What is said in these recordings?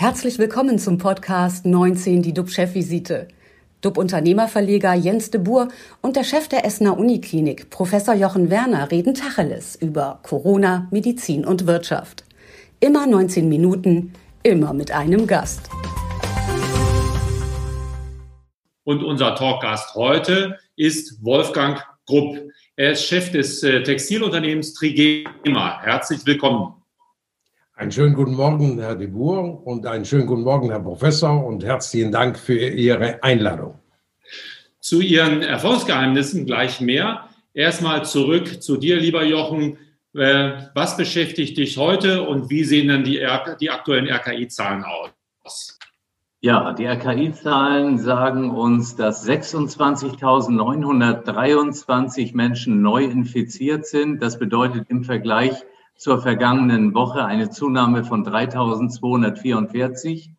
Herzlich willkommen zum Podcast 19, die DUB-Chefvisite. DUB-Unternehmerverleger Jens de Boer und der Chef der Essener Uniklinik, Professor Jochen Werner, reden Tacheles über Corona, Medizin und Wirtschaft. Immer 19 Minuten, immer mit einem Gast. Und unser Talkgast heute ist Wolfgang Grupp. Er ist Chef des äh, Textilunternehmens Trigema. Herzlich willkommen. Einen schönen guten Morgen, Herr de Boer, und einen schönen guten Morgen, Herr Professor, und herzlichen Dank für Ihre Einladung. Zu Ihren Erfolgsgeheimnissen gleich mehr. Erstmal zurück zu dir, lieber Jochen. Äh, was beschäftigt dich heute und wie sehen dann die, die aktuellen RKI-Zahlen aus? Ja, die RKI-Zahlen sagen uns, dass 26.923 Menschen neu infiziert sind. Das bedeutet im Vergleich zur vergangenen Woche eine Zunahme von 3.244.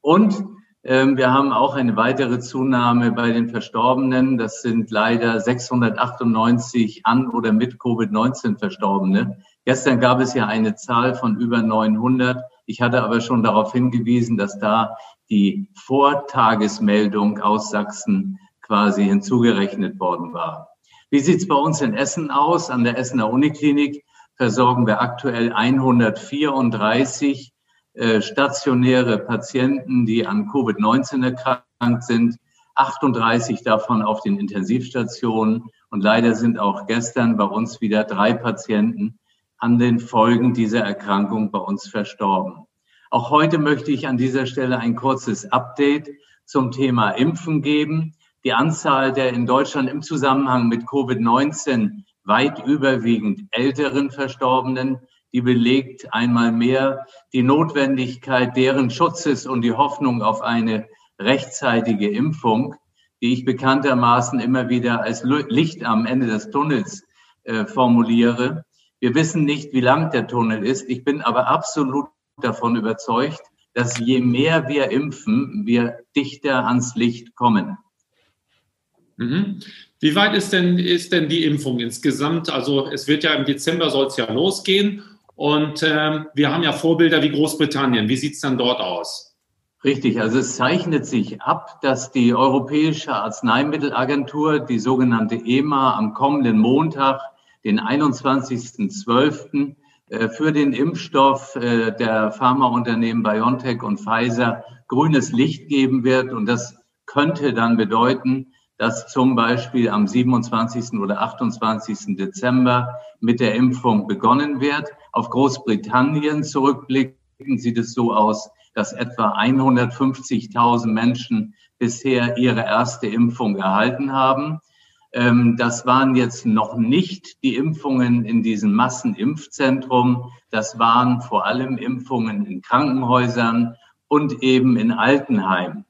Und ähm, wir haben auch eine weitere Zunahme bei den Verstorbenen. Das sind leider 698 an oder mit Covid-19 Verstorbene. Gestern gab es ja eine Zahl von über 900. Ich hatte aber schon darauf hingewiesen, dass da die Vortagesmeldung aus Sachsen quasi hinzugerechnet worden war. Wie sieht's bei uns in Essen aus? An der Essener Uniklinik versorgen wir aktuell 134 äh, stationäre Patienten, die an Covid-19 erkrankt sind, 38 davon auf den Intensivstationen. Und leider sind auch gestern bei uns wieder drei Patienten an den Folgen dieser Erkrankung bei uns verstorben. Auch heute möchte ich an dieser Stelle ein kurzes Update zum Thema Impfen geben. Die Anzahl der in Deutschland im Zusammenhang mit Covid-19 weit überwiegend älteren Verstorbenen, die belegt einmal mehr die Notwendigkeit deren Schutzes und die Hoffnung auf eine rechtzeitige Impfung, die ich bekanntermaßen immer wieder als Licht am Ende des Tunnels äh, formuliere. Wir wissen nicht, wie lang der Tunnel ist. Ich bin aber absolut davon überzeugt, dass je mehr wir impfen, wir dichter ans Licht kommen. Mhm. Wie weit ist denn, ist denn die Impfung insgesamt? Also es wird ja im Dezember soll es ja losgehen und äh, wir haben ja Vorbilder wie Großbritannien. Wie sieht es dann dort aus? Richtig, also es zeichnet sich ab, dass die Europäische Arzneimittelagentur, die sogenannte EMA, am kommenden Montag, den 21.12., äh, für den Impfstoff äh, der Pharmaunternehmen BioNTech und Pfizer grünes Licht geben wird. Und das könnte dann bedeuten, dass zum Beispiel am 27. oder 28. Dezember mit der Impfung begonnen wird. Auf Großbritannien zurückblicken sieht es so aus, dass etwa 150.000 Menschen bisher ihre erste Impfung erhalten haben. Ähm, das waren jetzt noch nicht die Impfungen in diesem Massenimpfzentrum. Das waren vor allem Impfungen in Krankenhäusern und eben in Altenheimen.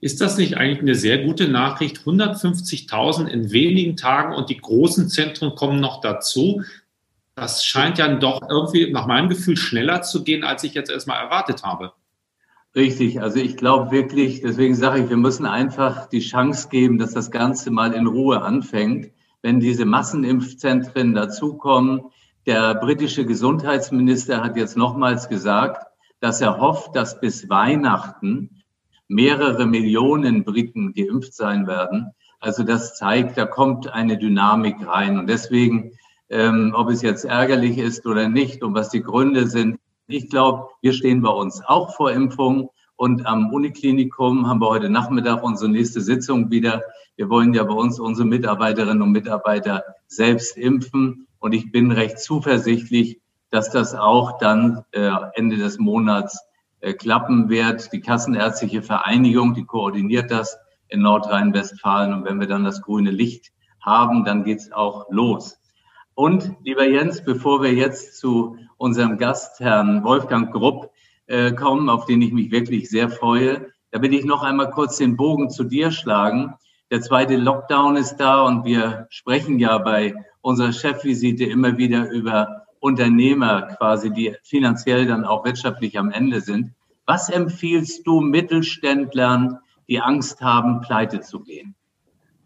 Ist das nicht eigentlich eine sehr gute Nachricht? 150.000 in wenigen Tagen und die großen Zentren kommen noch dazu. Das scheint ja doch irgendwie nach meinem Gefühl schneller zu gehen, als ich jetzt erstmal erwartet habe. Richtig, also ich glaube wirklich, deswegen sage ich, wir müssen einfach die Chance geben, dass das Ganze mal in Ruhe anfängt. Wenn diese Massenimpfzentren dazukommen, der britische Gesundheitsminister hat jetzt nochmals gesagt, dass er hofft, dass bis Weihnachten mehrere Millionen Briten geimpft sein werden. Also das zeigt, da kommt eine Dynamik rein. Und deswegen, ähm, ob es jetzt ärgerlich ist oder nicht und was die Gründe sind, ich glaube, wir stehen bei uns auch vor Impfung. Und am Uniklinikum haben wir heute Nachmittag unsere nächste Sitzung wieder. Wir wollen ja bei uns unsere Mitarbeiterinnen und Mitarbeiter selbst impfen. Und ich bin recht zuversichtlich, dass das auch dann äh, Ende des Monats äh, klappen wird. Die Kassenärztliche Vereinigung, die koordiniert das in Nordrhein-Westfalen. Und wenn wir dann das grüne Licht haben, dann geht's auch los. Und lieber Jens, bevor wir jetzt zu unserem Gast, Herrn Wolfgang Grupp, äh, kommen, auf den ich mich wirklich sehr freue, da will ich noch einmal kurz den Bogen zu dir schlagen. Der zweite Lockdown ist da und wir sprechen ja bei unserer Chefvisite immer wieder über Unternehmer quasi, die finanziell dann auch wirtschaftlich am Ende sind. Was empfiehlst du Mittelständlern, die Angst haben, pleite zu gehen?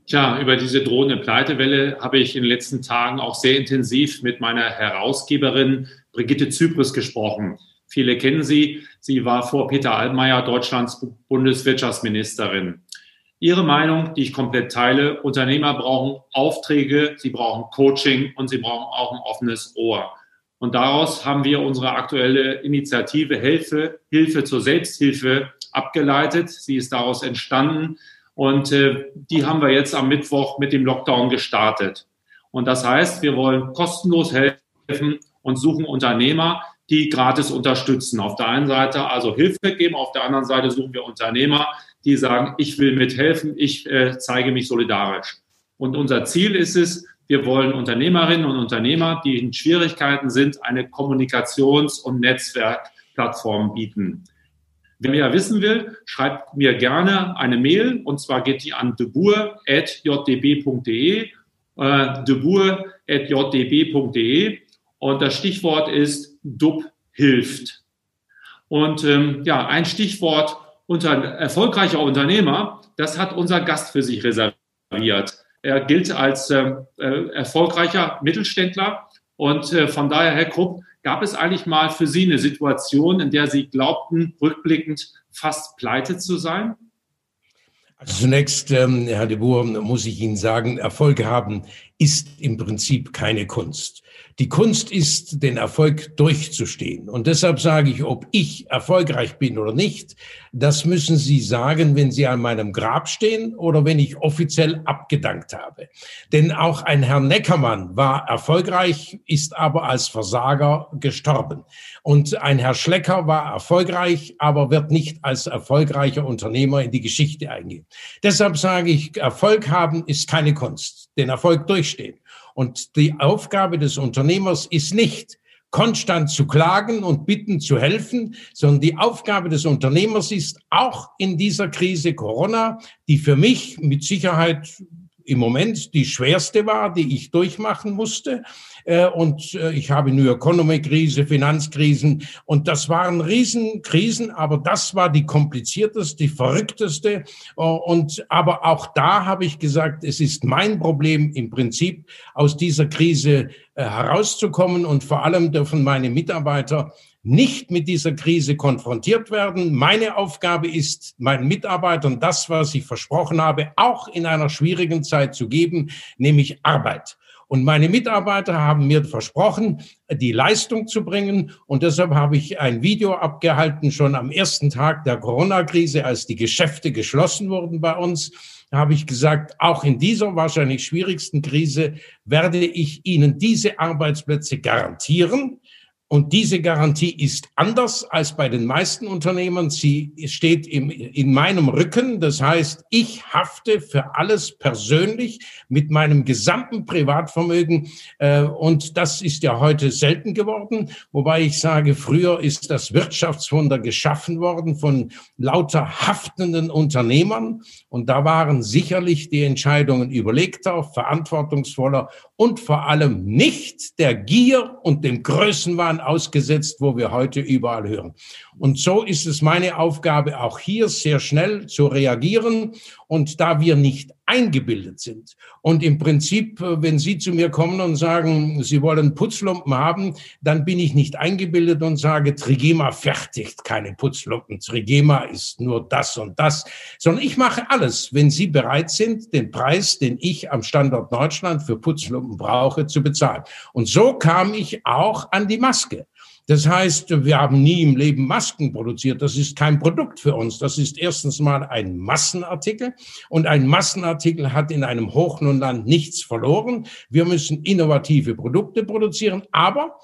Tja, über diese drohende Pleitewelle habe ich in den letzten Tagen auch sehr intensiv mit meiner Herausgeberin Brigitte Zypris gesprochen. Viele kennen sie. Sie war vor Peter Altmaier Deutschlands Bundeswirtschaftsministerin. Ihre Meinung, die ich komplett teile, Unternehmer brauchen Aufträge, sie brauchen Coaching und sie brauchen auch ein offenes Ohr. Und daraus haben wir unsere aktuelle Initiative Hilfe, Hilfe zur Selbsthilfe abgeleitet. Sie ist daraus entstanden und äh, die haben wir jetzt am Mittwoch mit dem Lockdown gestartet. Und das heißt, wir wollen kostenlos helfen und suchen Unternehmer, die gratis unterstützen. Auf der einen Seite also Hilfe geben, auf der anderen Seite suchen wir Unternehmer, die sagen, ich will mithelfen, ich äh, zeige mich solidarisch. Und unser Ziel ist es, wir wollen Unternehmerinnen und Unternehmer, die in Schwierigkeiten sind, eine Kommunikations- und Netzwerkplattform bieten. Wer mehr wissen will, schreibt mir gerne eine Mail und zwar geht die an debour.jdb.de, äh, debour.jdb.de und das Stichwort ist DUB hilft. Und ähm, ja, ein Stichwort unter erfolgreicher Unternehmer, das hat unser Gast für sich reserviert. Er gilt als äh, äh, erfolgreicher Mittelständler und äh, von daher, Herr Krupp, gab es eigentlich mal für Sie eine Situation, in der Sie glaubten, rückblickend fast pleite zu sein? Also zunächst, ähm, Herr de Boer, muss ich Ihnen sagen, Erfolg haben ist im Prinzip keine Kunst. Die Kunst ist, den Erfolg durchzustehen. Und deshalb sage ich, ob ich erfolgreich bin oder nicht, das müssen Sie sagen, wenn Sie an meinem Grab stehen oder wenn ich offiziell abgedankt habe. Denn auch ein Herr Neckermann war erfolgreich, ist aber als Versager gestorben. Und ein Herr Schlecker war erfolgreich, aber wird nicht als erfolgreicher Unternehmer in die Geschichte eingehen. Deshalb sage ich, Erfolg haben ist keine Kunst. Den Erfolg durchstehen. Und die Aufgabe des Unternehmers ist nicht, konstant zu klagen und bitten zu helfen, sondern die Aufgabe des Unternehmers ist auch in dieser Krise Corona, die für mich mit Sicherheit im Moment die schwerste war, die ich durchmachen musste. Äh, und äh, ich habe New Economy-Krise, Finanzkrisen und das waren Riesenkrisen, aber das war die komplizierteste, die verrückteste. Äh, und aber auch da habe ich gesagt, es ist mein Problem im Prinzip aus dieser Krise herauszukommen und vor allem dürfen meine Mitarbeiter nicht mit dieser Krise konfrontiert werden. Meine Aufgabe ist, meinen Mitarbeitern das, was ich versprochen habe, auch in einer schwierigen Zeit zu geben, nämlich Arbeit. Und meine Mitarbeiter haben mir versprochen, die Leistung zu bringen. Und deshalb habe ich ein Video abgehalten, schon am ersten Tag der Corona-Krise, als die Geschäfte geschlossen wurden bei uns habe ich gesagt, auch in dieser wahrscheinlich schwierigsten Krise werde ich Ihnen diese Arbeitsplätze garantieren. Und diese Garantie ist anders als bei den meisten Unternehmen. Sie steht im, in meinem Rücken. Das heißt, ich hafte für alles persönlich mit meinem gesamten Privatvermögen. Äh, und das ist ja heute selten geworden. Wobei ich sage, früher ist das Wirtschaftswunder geschaffen worden von lauter haftenden Unternehmern. Und da waren sicherlich die Entscheidungen überlegter, verantwortungsvoller und vor allem nicht der Gier und dem Größenwahn ausgesetzt, wo wir heute überall hören. Und so ist es meine Aufgabe, auch hier sehr schnell zu reagieren. Und da wir nicht eingebildet sind und im Prinzip, wenn Sie zu mir kommen und sagen, Sie wollen Putzlumpen haben, dann bin ich nicht eingebildet und sage, Trigema fertigt keine Putzlumpen. Trigema ist nur das und das, sondern ich mache alles, wenn Sie bereit sind, den Preis, den ich am Standort Deutschland für Putzlumpen brauche, zu bezahlen. Und so kam ich auch an die Maske. Das heißt, wir haben nie im Leben Masken produziert. Das ist kein Produkt für uns. Das ist erstens mal ein Massenartikel. Und ein Massenartikel hat in einem Hochlohnland nichts verloren. Wir müssen innovative Produkte produzieren. Aber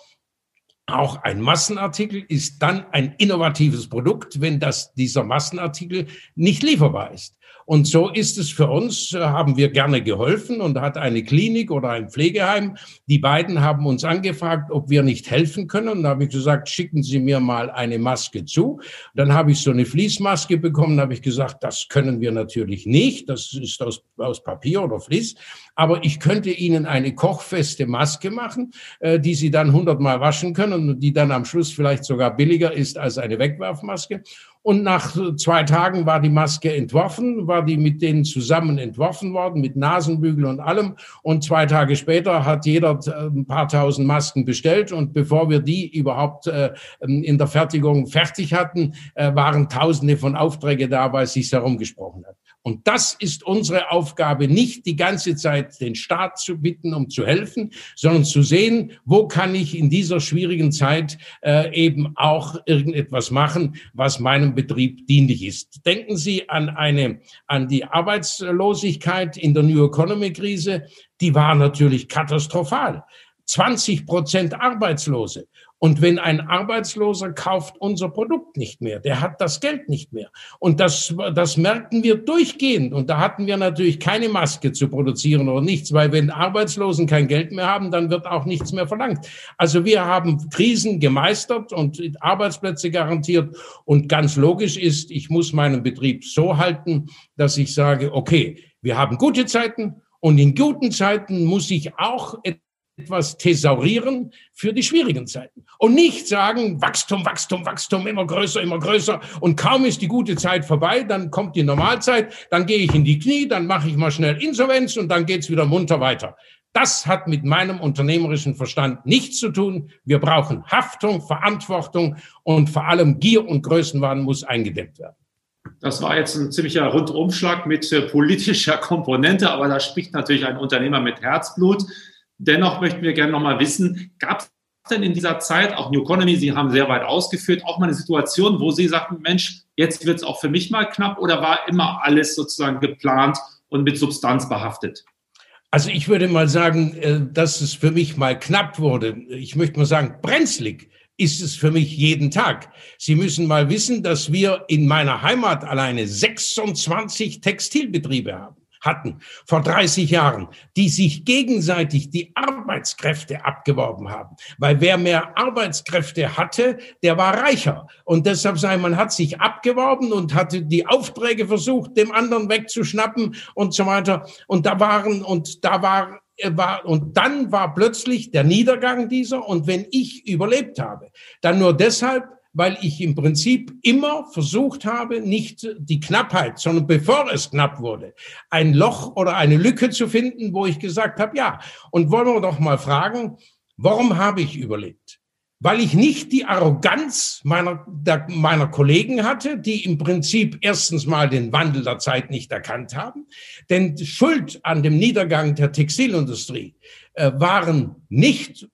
auch ein Massenartikel ist dann ein innovatives Produkt, wenn das, dieser Massenartikel nicht lieferbar ist. Und so ist es für uns, äh, haben wir gerne geholfen und hat eine Klinik oder ein Pflegeheim. Die beiden haben uns angefragt, ob wir nicht helfen können. Und da habe ich gesagt, schicken Sie mir mal eine Maske zu. Dann habe ich so eine Fließmaske bekommen, habe ich gesagt, das können wir natürlich nicht. Das ist aus, aus Papier oder Fließ. Aber ich könnte Ihnen eine kochfeste Maske machen, äh, die Sie dann hundertmal waschen können und die dann am Schluss vielleicht sogar billiger ist als eine Wegwerfmaske. Und nach zwei Tagen war die Maske entworfen, war die mit denen zusammen entworfen worden, mit Nasenbügel und allem. Und zwei Tage später hat jeder äh, ein paar tausend Masken bestellt. Und bevor wir die überhaupt äh, in der Fertigung fertig hatten, äh, waren Tausende von Aufträge da, weil es sich herumgesprochen hat. Und das ist unsere Aufgabe, nicht die ganze Zeit den Staat zu bitten, um zu helfen, sondern zu sehen, wo kann ich in dieser schwierigen Zeit eben auch irgendetwas machen, was meinem Betrieb dienlich ist. Denken Sie an eine, an die Arbeitslosigkeit in der New Economy Krise. Die war natürlich katastrophal. 20 Prozent Arbeitslose. Und wenn ein Arbeitsloser kauft unser Produkt nicht mehr, der hat das Geld nicht mehr. Und das, das merken wir durchgehend. Und da hatten wir natürlich keine Maske zu produzieren oder nichts, weil wenn Arbeitslosen kein Geld mehr haben, dann wird auch nichts mehr verlangt. Also wir haben Krisen gemeistert und Arbeitsplätze garantiert. Und ganz logisch ist, ich muss meinen Betrieb so halten, dass ich sage, okay, wir haben gute Zeiten und in guten Zeiten muss ich auch etwas thesaurieren für die schwierigen Zeiten. Und nicht sagen, Wachstum, Wachstum, Wachstum, immer größer, immer größer. Und kaum ist die gute Zeit vorbei, dann kommt die Normalzeit, dann gehe ich in die Knie, dann mache ich mal schnell Insolvenz und dann geht's wieder munter weiter. Das hat mit meinem unternehmerischen Verstand nichts zu tun. Wir brauchen Haftung, Verantwortung und vor allem Gier und Größenwahn muss eingedämmt werden. Das war jetzt ein ziemlicher Rundumschlag mit äh, politischer Komponente, aber da spricht natürlich ein Unternehmer mit Herzblut. Dennoch möchten wir gerne nochmal wissen, gab es denn in dieser Zeit, auch New Economy, Sie haben sehr weit ausgeführt, auch mal eine Situation, wo Sie sagten, Mensch, jetzt wird es auch für mich mal knapp oder war immer alles sozusagen geplant und mit Substanz behaftet? Also ich würde mal sagen, äh, dass es für mich mal knapp wurde. Ich möchte mal sagen, brenzlig ist es für mich jeden Tag. Sie müssen mal wissen, dass wir in meiner Heimat alleine 26 Textilbetriebe haben hatten vor 30 Jahren, die sich gegenseitig die Arbeitskräfte abgeworben haben. Weil wer mehr Arbeitskräfte hatte, der war reicher. Und deshalb sei man hat sich abgeworben und hatte die Aufträge versucht, dem anderen wegzuschnappen und so weiter. Und da waren, und da war war, und dann war plötzlich der Niedergang dieser. Und wenn ich überlebt habe, dann nur deshalb, weil ich im Prinzip immer versucht habe, nicht die Knappheit, sondern bevor es knapp wurde, ein Loch oder eine Lücke zu finden, wo ich gesagt habe, ja, und wollen wir doch mal fragen, warum habe ich überlebt? Weil ich nicht die Arroganz meiner, der, meiner Kollegen hatte, die im Prinzip erstens mal den Wandel der Zeit nicht erkannt haben. Denn Schuld an dem Niedergang der Textilindustrie äh, waren nicht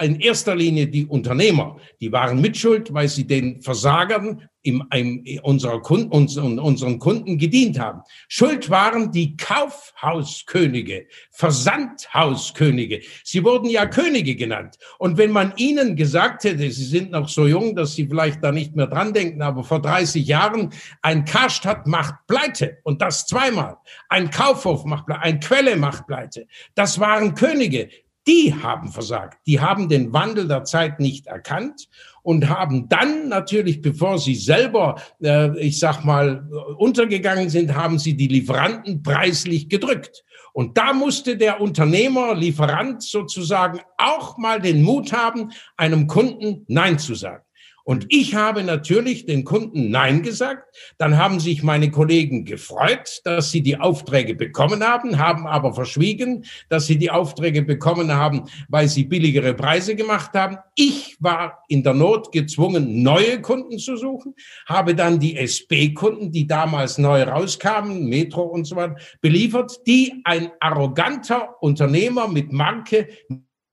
in erster Linie die Unternehmer, die waren mitschuld, weil sie den Versagern im, im, unserer Kunden, unseren, unseren Kunden gedient haben. Schuld waren die Kaufhauskönige, Versandhauskönige. Sie wurden ja Könige genannt. Und wenn man ihnen gesagt hätte, sie sind noch so jung, dass sie vielleicht da nicht mehr dran denken, aber vor 30 Jahren, ein Karstadt macht Pleite und das zweimal. Ein Kaufhof macht Pleite, ein Quelle macht Pleite. Das waren Könige die haben versagt. Die haben den Wandel der Zeit nicht erkannt und haben dann natürlich, bevor sie selber, äh, ich sag mal, untergegangen sind, haben sie die Lieferanten preislich gedrückt. Und da musste der Unternehmer, Lieferant sozusagen auch mal den Mut haben, einem Kunden Nein zu sagen. Und ich habe natürlich den Kunden Nein gesagt. Dann haben sich meine Kollegen gefreut, dass sie die Aufträge bekommen haben, haben aber verschwiegen, dass sie die Aufträge bekommen haben, weil sie billigere Preise gemacht haben. Ich war in der Not gezwungen, neue Kunden zu suchen, habe dann die SB-Kunden, die damals neu rauskamen, Metro und so weiter, beliefert, die ein arroganter Unternehmer mit Marke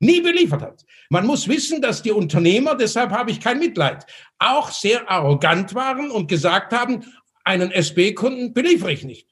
nie beliefert hat. Man muss wissen, dass die Unternehmer, deshalb habe ich kein Mitleid, auch sehr arrogant waren und gesagt haben, einen SB-Kunden beliefere ich nicht.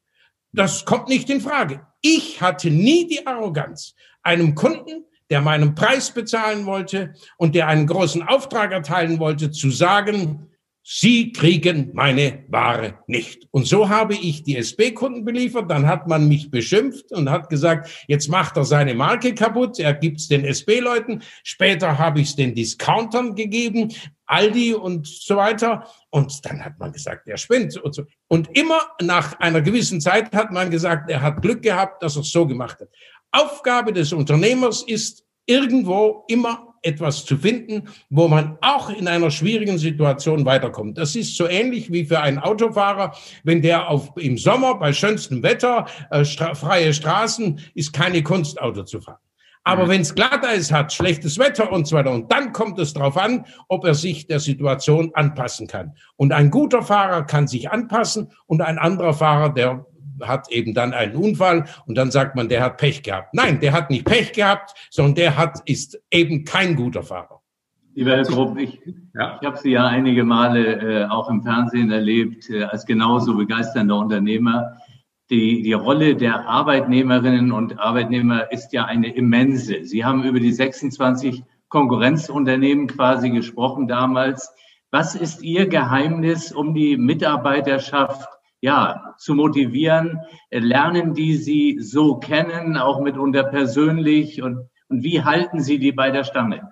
Das kommt nicht in Frage. Ich hatte nie die Arroganz, einem Kunden, der meinen Preis bezahlen wollte und der einen großen Auftrag erteilen wollte, zu sagen, Sie kriegen meine Ware nicht. Und so habe ich die SB-Kunden beliefert. Dann hat man mich beschimpft und hat gesagt, jetzt macht er seine Marke kaputt. Er gibt's den SB-Leuten. Später habe ich es den Discountern gegeben, Aldi und so weiter. Und dann hat man gesagt, er spinnt. Und, so. und immer nach einer gewissen Zeit hat man gesagt, er hat Glück gehabt, dass er es so gemacht hat. Aufgabe des Unternehmers ist, irgendwo immer etwas zu finden, wo man auch in einer schwierigen Situation weiterkommt. Das ist so ähnlich wie für einen Autofahrer, wenn der auf, im Sommer bei schönstem Wetter, äh, stra freie Straßen, ist keine Kunst, Auto zu fahren. Aber mhm. wenn es Glatteis hat, schlechtes Wetter und so weiter, und dann kommt es darauf an, ob er sich der Situation anpassen kann. Und ein guter Fahrer kann sich anpassen und ein anderer Fahrer, der hat eben dann einen Unfall und dann sagt man, der hat Pech gehabt. Nein, der hat nicht Pech gehabt, sondern der hat, ist eben kein guter Fahrer. Lieber Herr Grupp, ich, ja. ich habe Sie ja einige Male äh, auch im Fernsehen erlebt äh, als genauso begeisternder Unternehmer die, die Rolle der Arbeitnehmerinnen und Arbeitnehmer ist ja eine immense. Sie haben über die 26 Konkurrenzunternehmen quasi gesprochen damals. Was ist Ihr Geheimnis, um die Mitarbeiterschaft ja, zu motivieren? Lernen die Sie so kennen, auch mitunter persönlich? Und, und wie halten Sie die bei der Stange?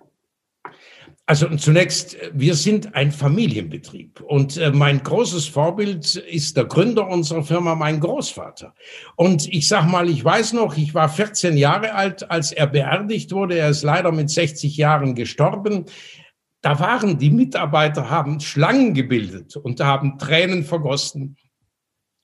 Also zunächst, wir sind ein Familienbetrieb und äh, mein großes Vorbild ist der Gründer unserer Firma, mein Großvater. Und ich sag mal, ich weiß noch, ich war 14 Jahre alt, als er beerdigt wurde. Er ist leider mit 60 Jahren gestorben. Da waren die Mitarbeiter, haben Schlangen gebildet und haben Tränen vergossen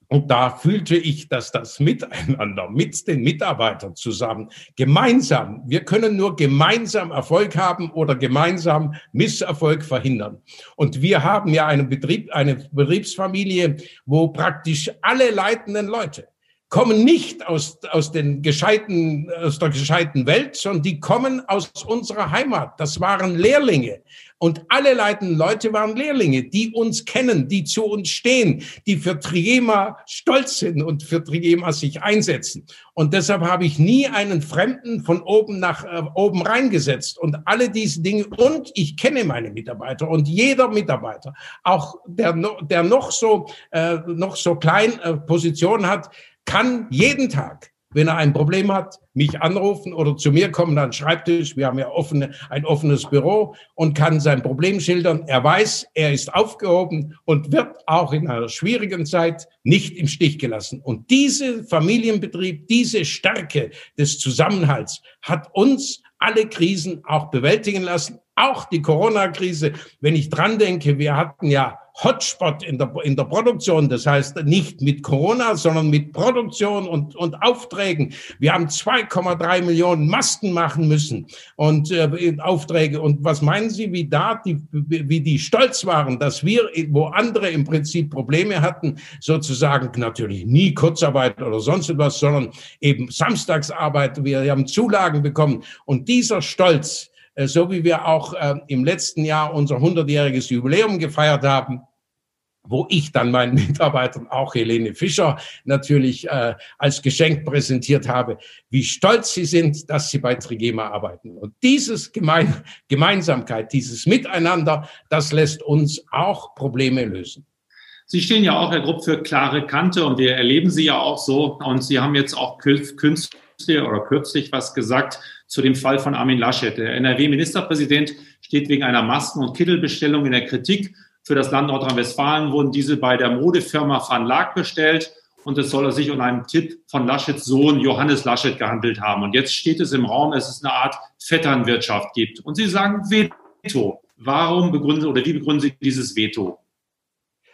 und da fühlte ich, dass das Miteinander mit den Mitarbeitern zusammen, gemeinsam, wir können nur gemeinsam Erfolg haben oder gemeinsam Misserfolg verhindern. Und wir haben ja einen Betrieb, eine Betriebsfamilie, wo praktisch alle leitenden Leute kommen nicht aus, aus, den gescheiten, aus der gescheiten Welt, sondern die kommen aus unserer Heimat. Das waren Lehrlinge. Und alle leitenden Leute waren Lehrlinge, die uns kennen, die zu uns stehen, die für Triema stolz sind und für Triema sich einsetzen. Und deshalb habe ich nie einen Fremden von oben nach äh, oben reingesetzt. Und alle diese Dinge. Und ich kenne meine Mitarbeiter und jeder Mitarbeiter, auch der, der noch so, äh, noch so klein äh, Position hat, kann jeden Tag, wenn er ein Problem hat, mich anrufen oder zu mir kommen an den Schreibtisch. Wir haben ja offene, ein offenes Büro und kann sein Problem schildern. Er weiß, er ist aufgehoben und wird auch in einer schwierigen Zeit nicht im Stich gelassen. Und diese Familienbetrieb, diese Stärke des Zusammenhalts hat uns alle Krisen auch bewältigen lassen, auch die Corona-Krise. Wenn ich dran denke, wir hatten ja Hotspot in der, in der Produktion. Das heißt nicht mit Corona, sondern mit Produktion und, und Aufträgen. Wir haben 2,3 Millionen Masken machen müssen und äh, Aufträge. Und was meinen Sie, wie da die, wie die stolz waren, dass wir, wo andere im Prinzip Probleme hatten, sozusagen natürlich nie Kurzarbeit oder sonst etwas, sondern eben Samstagsarbeit. Wir haben Zulagen bekommen. Und dieser Stolz, so wie wir auch äh, im letzten Jahr unser 100-jähriges Jubiläum gefeiert haben, wo ich dann meinen Mitarbeitern, auch Helene Fischer, natürlich äh, als Geschenk präsentiert habe, wie stolz sie sind, dass sie bei Trigema arbeiten. Und dieses Gemein Gemeinsamkeit, dieses Miteinander, das lässt uns auch Probleme lösen. Sie stehen ja auch, Herr Grupp, für klare Kante und wir erleben Sie ja auch so. Und Sie haben jetzt auch künstlich oder kürzlich was gesagt zu dem Fall von Armin Laschet. Der NRW-Ministerpräsident steht wegen einer Masken- und Kittelbestellung in der Kritik. Für das Land Nordrhein-Westfalen wurden diese bei der Modefirma Van Laak bestellt und es soll sich um einen Tipp von Laschets Sohn Johannes Laschet gehandelt haben. Und jetzt steht es im Raum, dass es eine Art Vetternwirtschaft gibt. Und Sie sagen Veto. Warum begründen oder wie begründen Sie dieses Veto?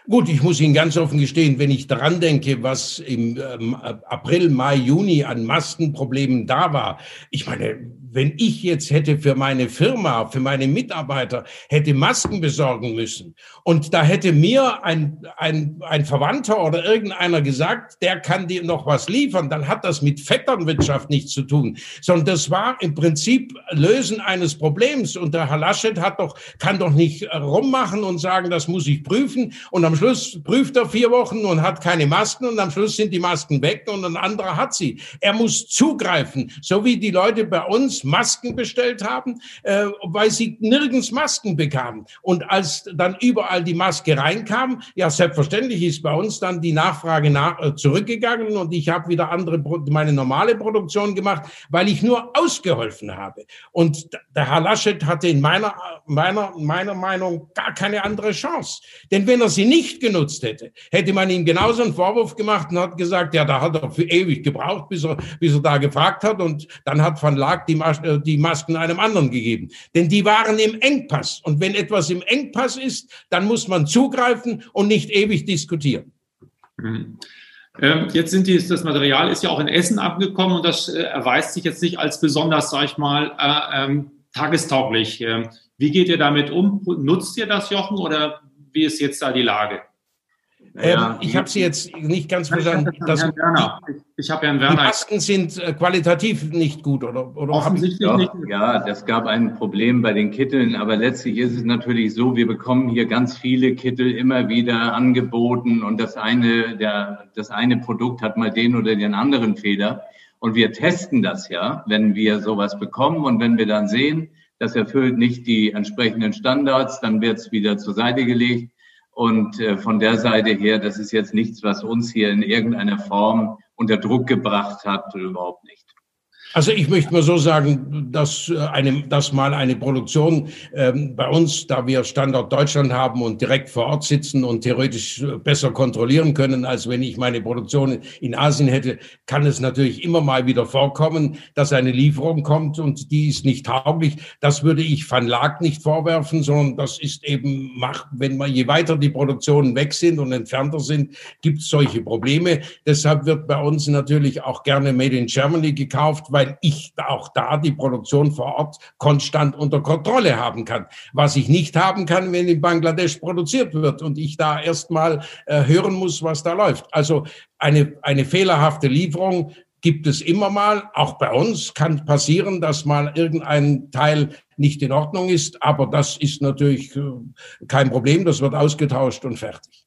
Gut, ich muss Ihnen ganz offen gestehen, wenn ich daran denke, was im ähm, April, Mai, Juni an Maskenproblemen da war. Ich meine, wenn ich jetzt hätte für meine Firma, für meine Mitarbeiter, hätte Masken besorgen müssen. Und da hätte mir ein, ein, ein Verwandter oder irgendeiner gesagt, der kann dir noch was liefern, dann hat das mit Vetternwirtschaft nichts zu tun, sondern das war im Prinzip Lösen eines Problems. Und der Herr Laschet hat doch, kann doch nicht rummachen und sagen, das muss ich prüfen. Und am Schluss prüft er vier Wochen und hat keine Masken. Und am Schluss sind die Masken weg und ein anderer hat sie. Er muss zugreifen, so wie die Leute bei uns Masken bestellt haben, äh, weil sie nirgends Masken bekamen. Und als dann überall die Maske reinkam, ja, selbstverständlich ist bei uns dann die Nachfrage nach, äh, zurückgegangen und ich habe wieder andere, meine normale Produktion gemacht, weil ich nur ausgeholfen habe. Und der Herr Laschet hatte in meiner, meiner, meiner Meinung gar keine andere Chance. Denn wenn er sie nicht genutzt hätte, hätte man ihm genauso einen Vorwurf gemacht und hat gesagt, ja, da hat er für ewig gebraucht, bis er, bis er da gefragt hat und dann hat Van Laak die Maske die Masken einem anderen gegeben. Denn die waren im Engpass. Und wenn etwas im Engpass ist, dann muss man zugreifen und nicht ewig diskutieren. Mhm. Ähm, jetzt sind die, das Material ist ja auch in Essen abgekommen und das äh, erweist sich jetzt nicht als besonders, sag ich mal, äh, ähm, tagestauglich. Ähm, wie geht ihr damit um? Nutzt ihr das, Jochen, oder wie ist jetzt da die Lage? Ähm, ich habe Sie jetzt nicht ganz verstanden. Ich, Herrn Werner. ich habe Herrn Werner. Die Masken sind äh, qualitativ nicht gut, oder? oder Offensichtlich ich, nicht. Ja, das gab ein Problem bei den Kitteln, aber letztlich ist es natürlich so, wir bekommen hier ganz viele Kittel immer wieder angeboten und das eine, der, das eine Produkt hat mal den oder den anderen Fehler. Und wir testen das ja, wenn wir sowas bekommen und wenn wir dann sehen, das erfüllt nicht die entsprechenden Standards, dann wird es wieder zur Seite gelegt. Und äh, von der Seite her, das ist jetzt nichts, was uns hier in irgendeiner Form unter Druck gebracht hat, überhaupt nicht. Also ich möchte mal so sagen, dass, äh, eine, dass mal eine Produktion ähm, bei uns, da wir Standort Deutschland haben und direkt vor Ort sitzen und theoretisch äh, besser kontrollieren können, als wenn ich meine Produktion in Asien hätte, kann es natürlich immer mal wieder vorkommen, dass eine Lieferung kommt und die ist nicht tauglich. Das würde ich Van Laak nicht vorwerfen, sondern das ist eben, macht, wenn man je weiter die Produktionen weg sind und entfernter sind, gibt es solche Probleme. Deshalb wird bei uns natürlich auch gerne Made in Germany gekauft, weil weil ich auch da die Produktion vor Ort konstant unter Kontrolle haben kann. Was ich nicht haben kann, wenn in Bangladesch produziert wird und ich da erstmal äh, hören muss, was da läuft. Also eine, eine fehlerhafte Lieferung gibt es immer mal. Auch bei uns kann passieren, dass mal irgendein Teil nicht in Ordnung ist. Aber das ist natürlich äh, kein Problem. Das wird ausgetauscht und fertig.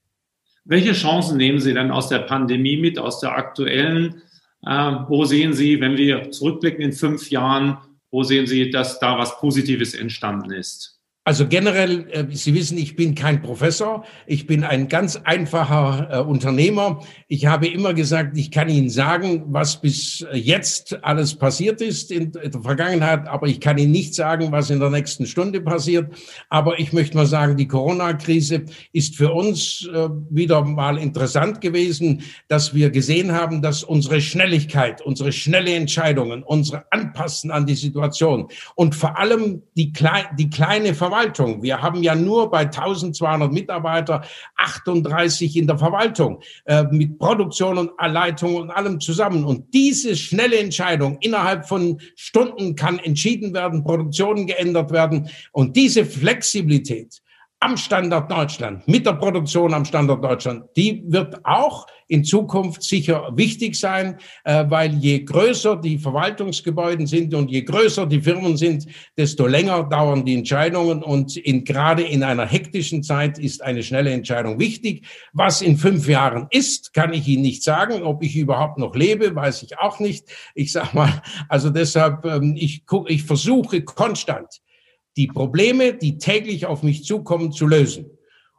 Welche Chancen nehmen Sie denn aus der Pandemie mit, aus der aktuellen wo sehen Sie, wenn wir zurückblicken in fünf Jahren, wo sehen Sie, dass da was Positives entstanden ist? Also generell, äh, Sie wissen, ich bin kein Professor, ich bin ein ganz einfacher äh, Unternehmer. Ich habe immer gesagt, ich kann Ihnen sagen, was bis jetzt alles passiert ist in der Vergangenheit, aber ich kann Ihnen nicht sagen, was in der nächsten Stunde passiert. Aber ich möchte mal sagen, die Corona-Krise ist für uns äh, wieder mal interessant gewesen, dass wir gesehen haben, dass unsere Schnelligkeit, unsere schnelle Entscheidungen, unsere Anpassen an die Situation und vor allem die, klei die kleine Verwaltung, Verwaltung. Wir haben ja nur bei 1200 Mitarbeiter 38 in der Verwaltung äh, mit Produktion und Leitung und allem zusammen. Und diese schnelle Entscheidung innerhalb von Stunden kann entschieden werden, Produktionen geändert werden. Und diese Flexibilität, am Standort Deutschland, mit der Produktion am Standort Deutschland, die wird auch in Zukunft sicher wichtig sein, äh, weil je größer die Verwaltungsgebäude sind und je größer die Firmen sind, desto länger dauern die Entscheidungen und in, gerade in einer hektischen Zeit ist eine schnelle Entscheidung wichtig. Was in fünf Jahren ist, kann ich Ihnen nicht sagen. Ob ich überhaupt noch lebe, weiß ich auch nicht. Ich sag mal, also deshalb, ähm, ich, ich versuche konstant die Probleme, die täglich auf mich zukommen, zu lösen.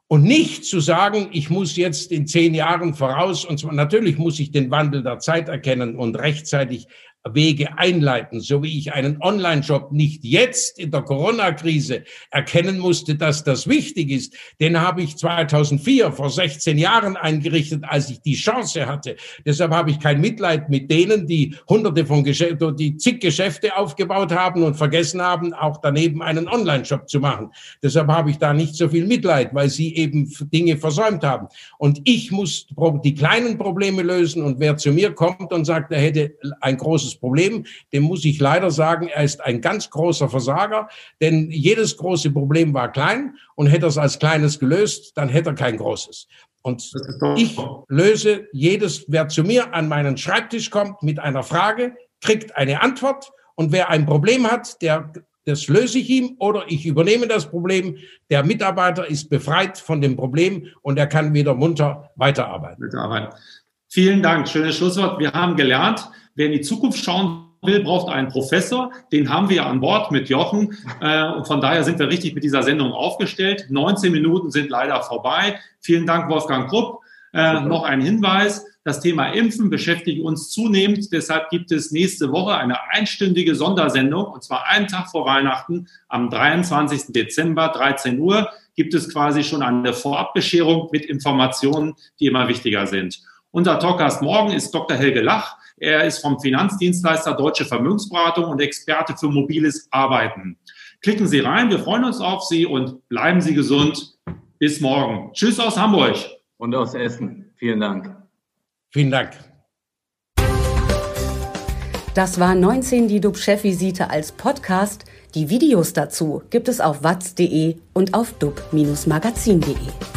Und nicht zu sagen, ich muss jetzt in zehn Jahren voraus, und zwar natürlich muss ich den Wandel der Zeit erkennen und rechtzeitig Wege einleiten, so wie ich einen Online-Shop nicht jetzt in der Corona-Krise erkennen musste, dass das wichtig ist. Den habe ich 2004, vor 16 Jahren eingerichtet, als ich die Chance hatte. Deshalb habe ich kein Mitleid mit denen, die hunderte von Geschäften, die zig Geschäfte aufgebaut haben und vergessen haben, auch daneben einen Online-Shop zu machen. Deshalb habe ich da nicht so viel Mitleid, weil sie eben Dinge versäumt haben. Und ich muss die kleinen Probleme lösen und wer zu mir kommt und sagt, er hätte ein großes Problem. Dem muss ich leider sagen, er ist ein ganz großer Versager, denn jedes große Problem war klein und hätte er es als kleines gelöst, dann hätte er kein großes. Und ich löse jedes, wer zu mir an meinen Schreibtisch kommt mit einer Frage, kriegt eine Antwort. Und wer ein Problem hat, der, das löse ich ihm oder ich übernehme das Problem. Der Mitarbeiter ist befreit von dem Problem und er kann wieder munter weiterarbeiten. Mitarbeiten. Vielen Dank. Schönes Schlusswort. Wir haben gelernt, wer in die Zukunft schauen will, braucht einen Professor. Den haben wir an Bord mit Jochen. Äh, und von daher sind wir richtig mit dieser Sendung aufgestellt. 19 Minuten sind leider vorbei. Vielen Dank, Wolfgang Krupp. Äh, noch ein Hinweis. Das Thema Impfen beschäftigt uns zunehmend. Deshalb gibt es nächste Woche eine einstündige Sondersendung, und zwar einen Tag vor Weihnachten, am 23. Dezember, 13 Uhr, gibt es quasi schon eine Vorabbescherung mit Informationen, die immer wichtiger sind. Unser Talkgast morgen ist Dr. Helge Lach. Er ist vom Finanzdienstleister Deutsche Vermögensberatung und Experte für mobiles Arbeiten. Klicken Sie rein, wir freuen uns auf Sie und bleiben Sie gesund. Bis morgen. Tschüss aus Hamburg. Und aus Essen. Vielen Dank. Vielen Dank. Das war 19 die DUB-Chefvisite als Podcast. Die Videos dazu gibt es auf watz.de und auf dub-magazin.de.